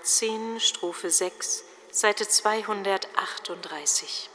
118, Strophe 6, Seite 238.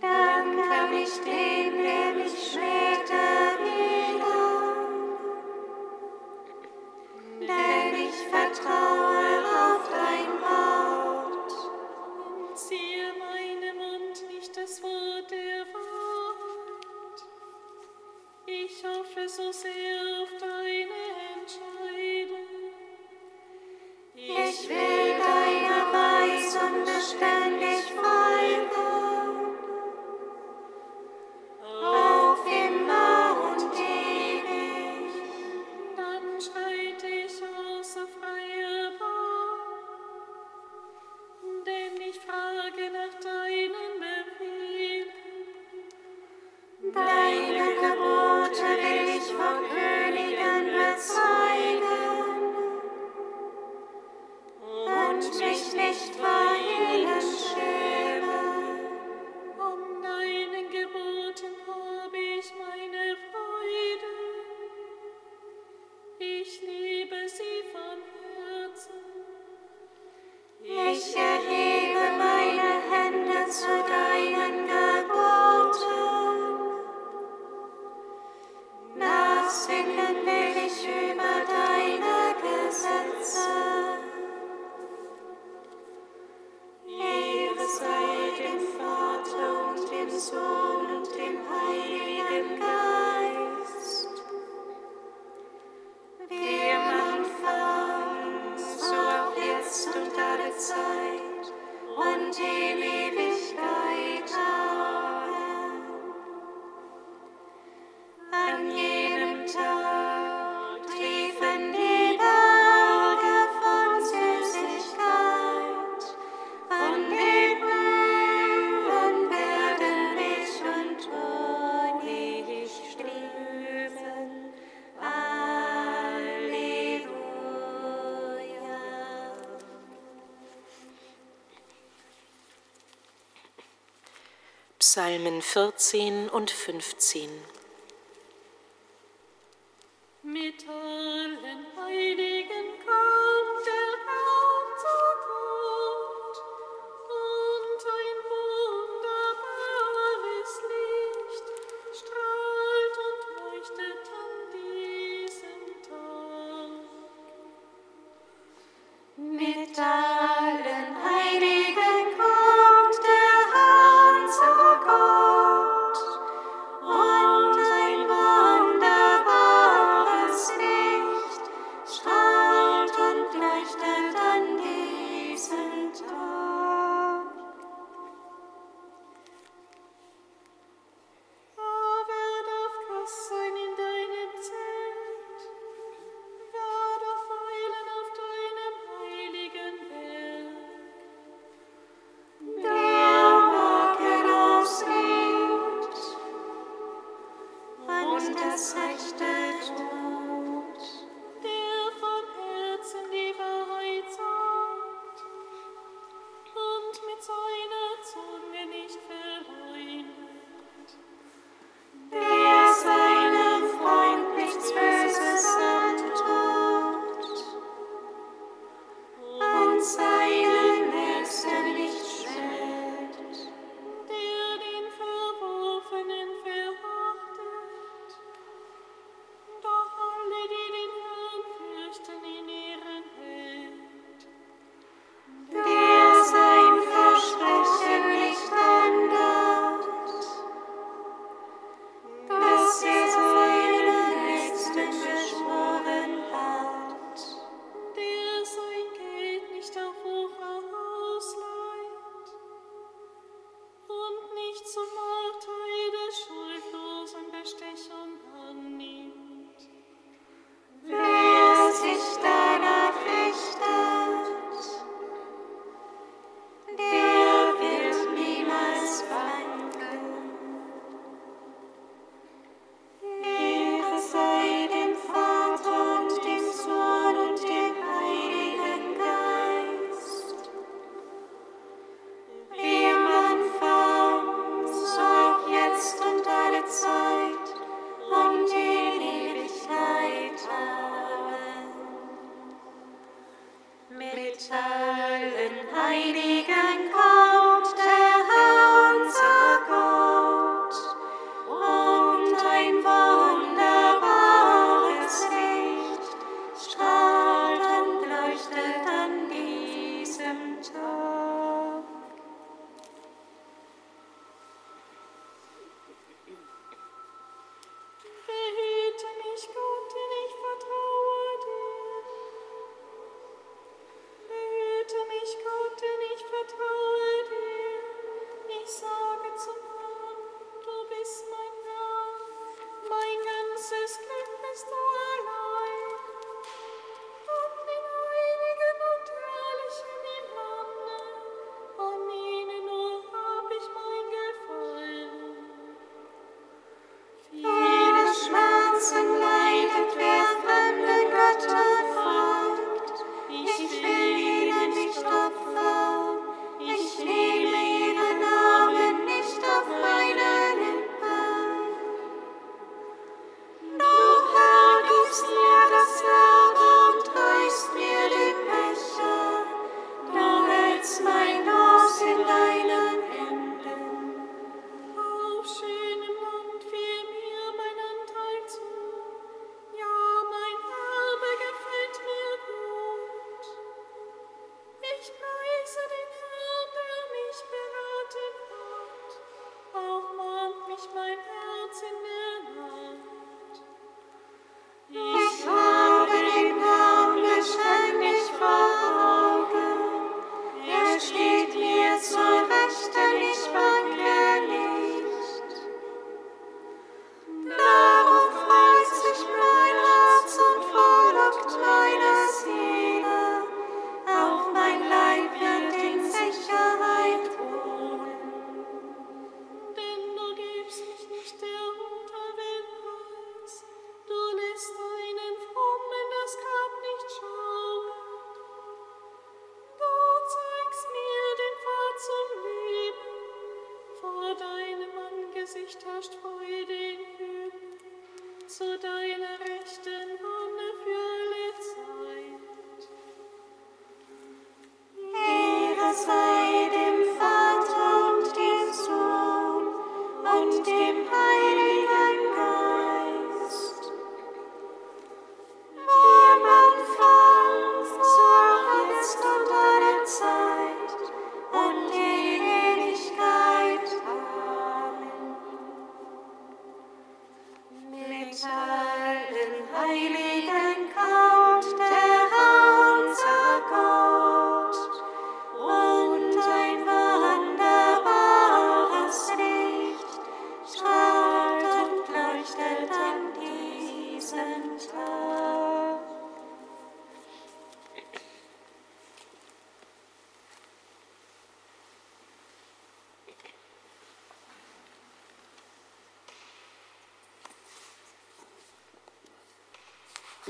Dank kann ich dem, der mich schwer ich über deine Gesetze. Psalmen 14 und 15.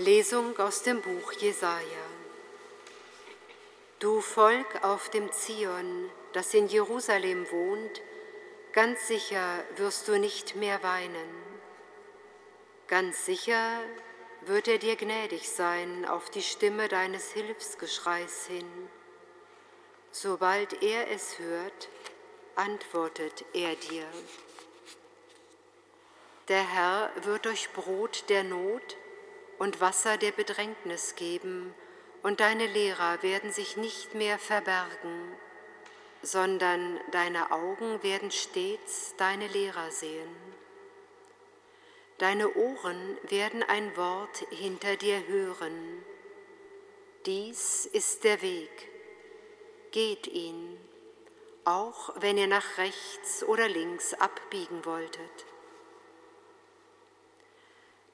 Lesung aus dem Buch Jesaja. Du Volk auf dem Zion, das in Jerusalem wohnt, ganz sicher wirst du nicht mehr weinen. Ganz sicher wird er dir gnädig sein auf die Stimme deines Hilfsgeschreis hin. Sobald er es hört, antwortet er dir. Der Herr wird euch Brot der Not und Wasser der Bedrängnis geben, und deine Lehrer werden sich nicht mehr verbergen, sondern deine Augen werden stets deine Lehrer sehen. Deine Ohren werden ein Wort hinter dir hören. Dies ist der Weg. Geht ihn, auch wenn ihr nach rechts oder links abbiegen wolltet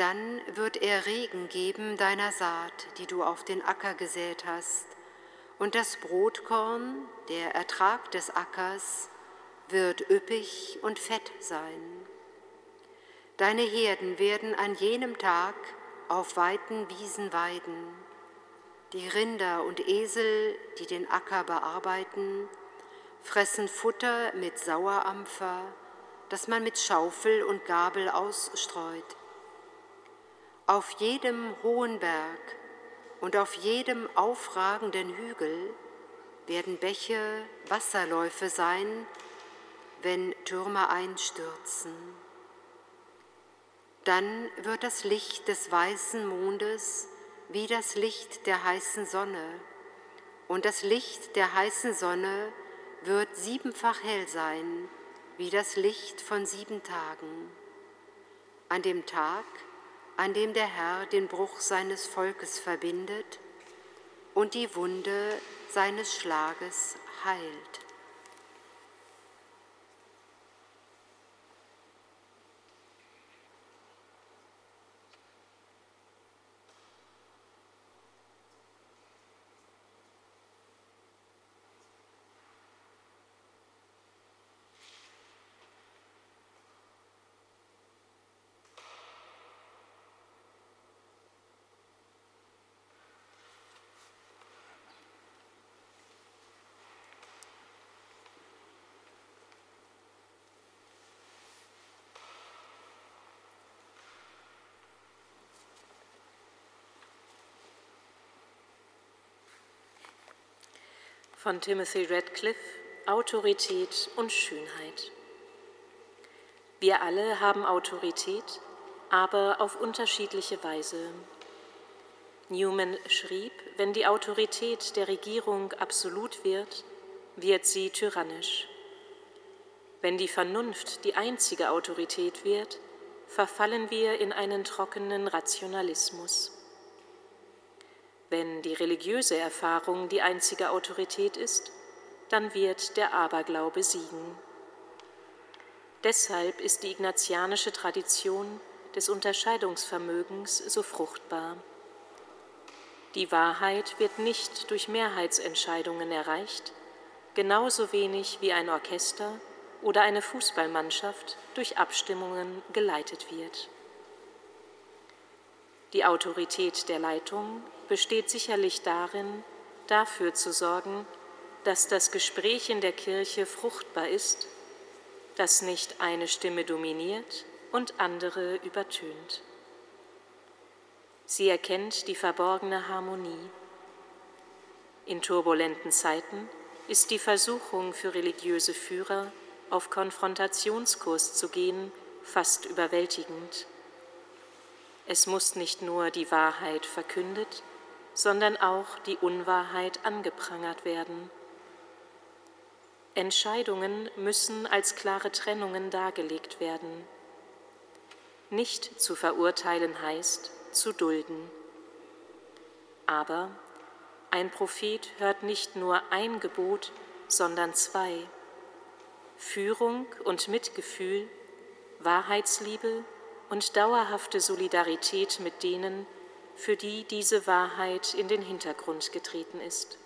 dann wird er Regen geben deiner Saat, die du auf den Acker gesät hast, und das Brotkorn, der Ertrag des Ackers, wird üppig und fett sein. Deine Herden werden an jenem Tag auf weiten Wiesen weiden. Die Rinder und Esel, die den Acker bearbeiten, fressen Futter mit Sauerampfer, das man mit Schaufel und Gabel ausstreut. Auf jedem hohen Berg und auf jedem aufragenden Hügel werden Bäche Wasserläufe sein, wenn Türme einstürzen. Dann wird das Licht des weißen Mondes wie das Licht der heißen Sonne, und das Licht der heißen Sonne wird siebenfach hell sein, wie das Licht von sieben Tagen. An dem Tag, an dem der Herr den Bruch seines Volkes verbindet und die Wunde seines Schlages heilt. Von Timothy Radcliffe Autorität und Schönheit. Wir alle haben Autorität, aber auf unterschiedliche Weise. Newman schrieb, wenn die Autorität der Regierung absolut wird, wird sie tyrannisch. Wenn die Vernunft die einzige Autorität wird, verfallen wir in einen trockenen Rationalismus. Wenn die religiöse Erfahrung die einzige Autorität ist, dann wird der Aberglaube siegen. Deshalb ist die ignatianische Tradition des Unterscheidungsvermögens so fruchtbar. Die Wahrheit wird nicht durch Mehrheitsentscheidungen erreicht, genauso wenig wie ein Orchester oder eine Fußballmannschaft durch Abstimmungen geleitet wird. Die Autorität der Leitung besteht sicherlich darin, dafür zu sorgen, dass das Gespräch in der Kirche fruchtbar ist, dass nicht eine Stimme dominiert und andere übertönt. Sie erkennt die verborgene Harmonie. In turbulenten Zeiten ist die Versuchung für religiöse Führer, auf Konfrontationskurs zu gehen, fast überwältigend. Es muss nicht nur die Wahrheit verkündet, sondern auch die Unwahrheit angeprangert werden. Entscheidungen müssen als klare Trennungen dargelegt werden. Nicht zu verurteilen heißt zu dulden. Aber ein Prophet hört nicht nur ein Gebot, sondern zwei. Führung und Mitgefühl, Wahrheitsliebe und dauerhafte Solidarität mit denen, für die diese Wahrheit in den Hintergrund getreten ist.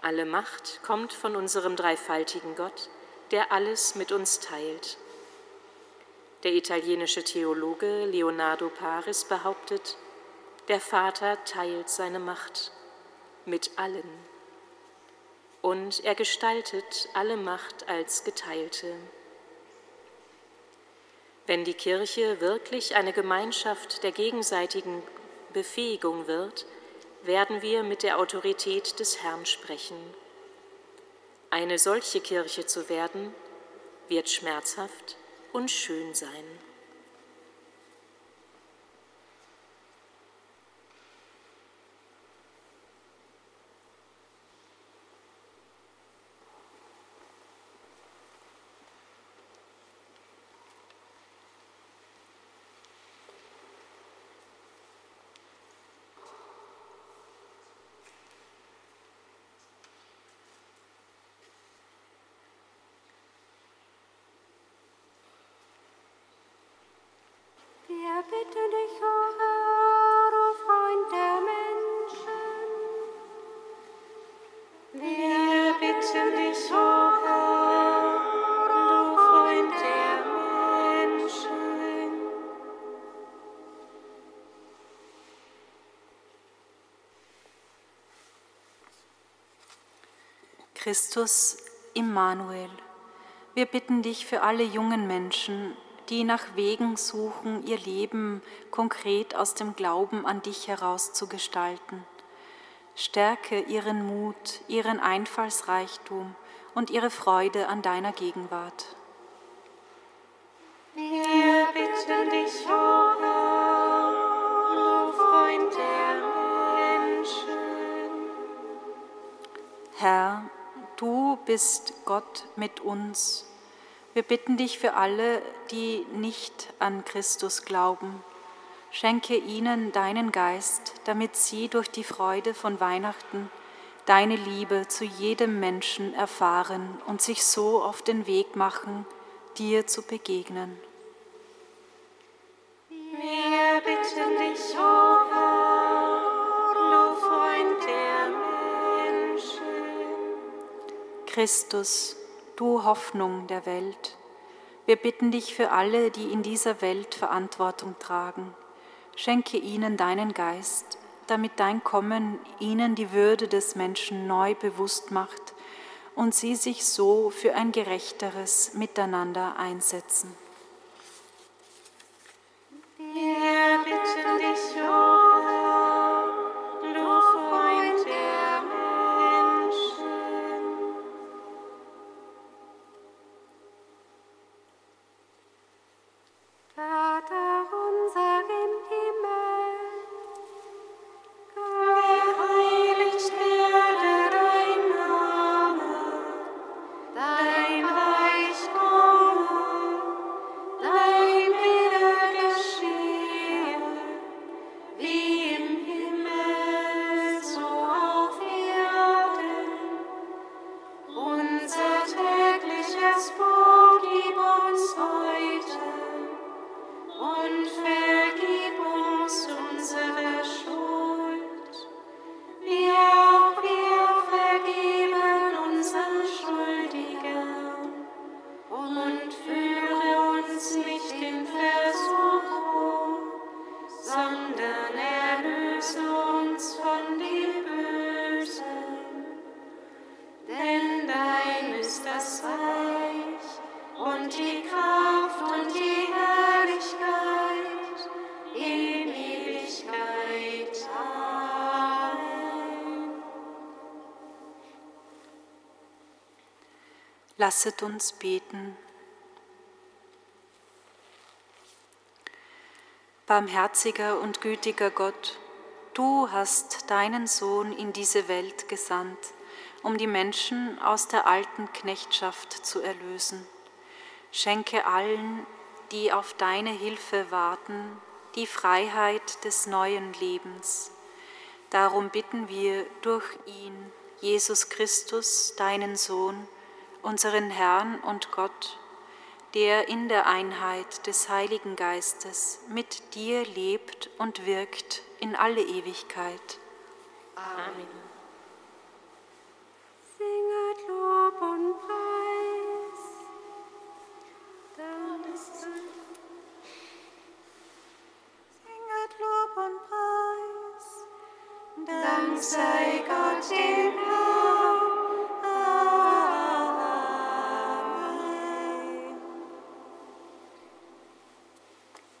Alle Macht kommt von unserem dreifaltigen Gott, der alles mit uns teilt. Der italienische Theologe Leonardo Paris behauptet, der Vater teilt seine Macht mit allen und er gestaltet alle Macht als geteilte. Wenn die Kirche wirklich eine Gemeinschaft der gegenseitigen Befähigung wird, werden wir mit der Autorität des Herrn sprechen. Eine solche Kirche zu werden, wird schmerzhaft und schön sein. Christus Immanuel, wir bitten dich für alle jungen Menschen, die nach Wegen suchen, ihr Leben konkret aus dem Glauben an dich heraus zu gestalten. Stärke ihren Mut, ihren Einfallsreichtum und ihre Freude an deiner Gegenwart. Wir bitten dich, O oh Herr, Freund der Menschen. Herr, Du bist Gott mit uns. Wir bitten dich für alle, die nicht an Christus glauben. Schenke ihnen deinen Geist, damit sie durch die Freude von Weihnachten deine Liebe zu jedem Menschen erfahren und sich so auf den Weg machen, dir zu begegnen. Wir bitten dich, O oh Herr, du Freund der Christus, du Hoffnung der Welt, wir bitten dich für alle, die in dieser Welt Verantwortung tragen. Schenke ihnen deinen Geist, damit dein Kommen ihnen die Würde des Menschen neu bewusst macht und sie sich so für ein gerechteres Miteinander einsetzen. Wir bitten dich, O das Reich und die Kraft und die Herrlichkeit in Ewigkeit. Lasset uns beten. Barmherziger und gütiger Gott, du hast deinen Sohn in diese Welt gesandt, um die Menschen aus der alten Knechtschaft zu erlösen. Schenke allen, die auf deine Hilfe warten, die Freiheit des neuen Lebens. Darum bitten wir durch ihn, Jesus Christus, deinen Sohn, unseren Herrn und Gott, der in der Einheit des Heiligen Geistes mit dir lebt und wirkt in alle Ewigkeit. Amen. upon high.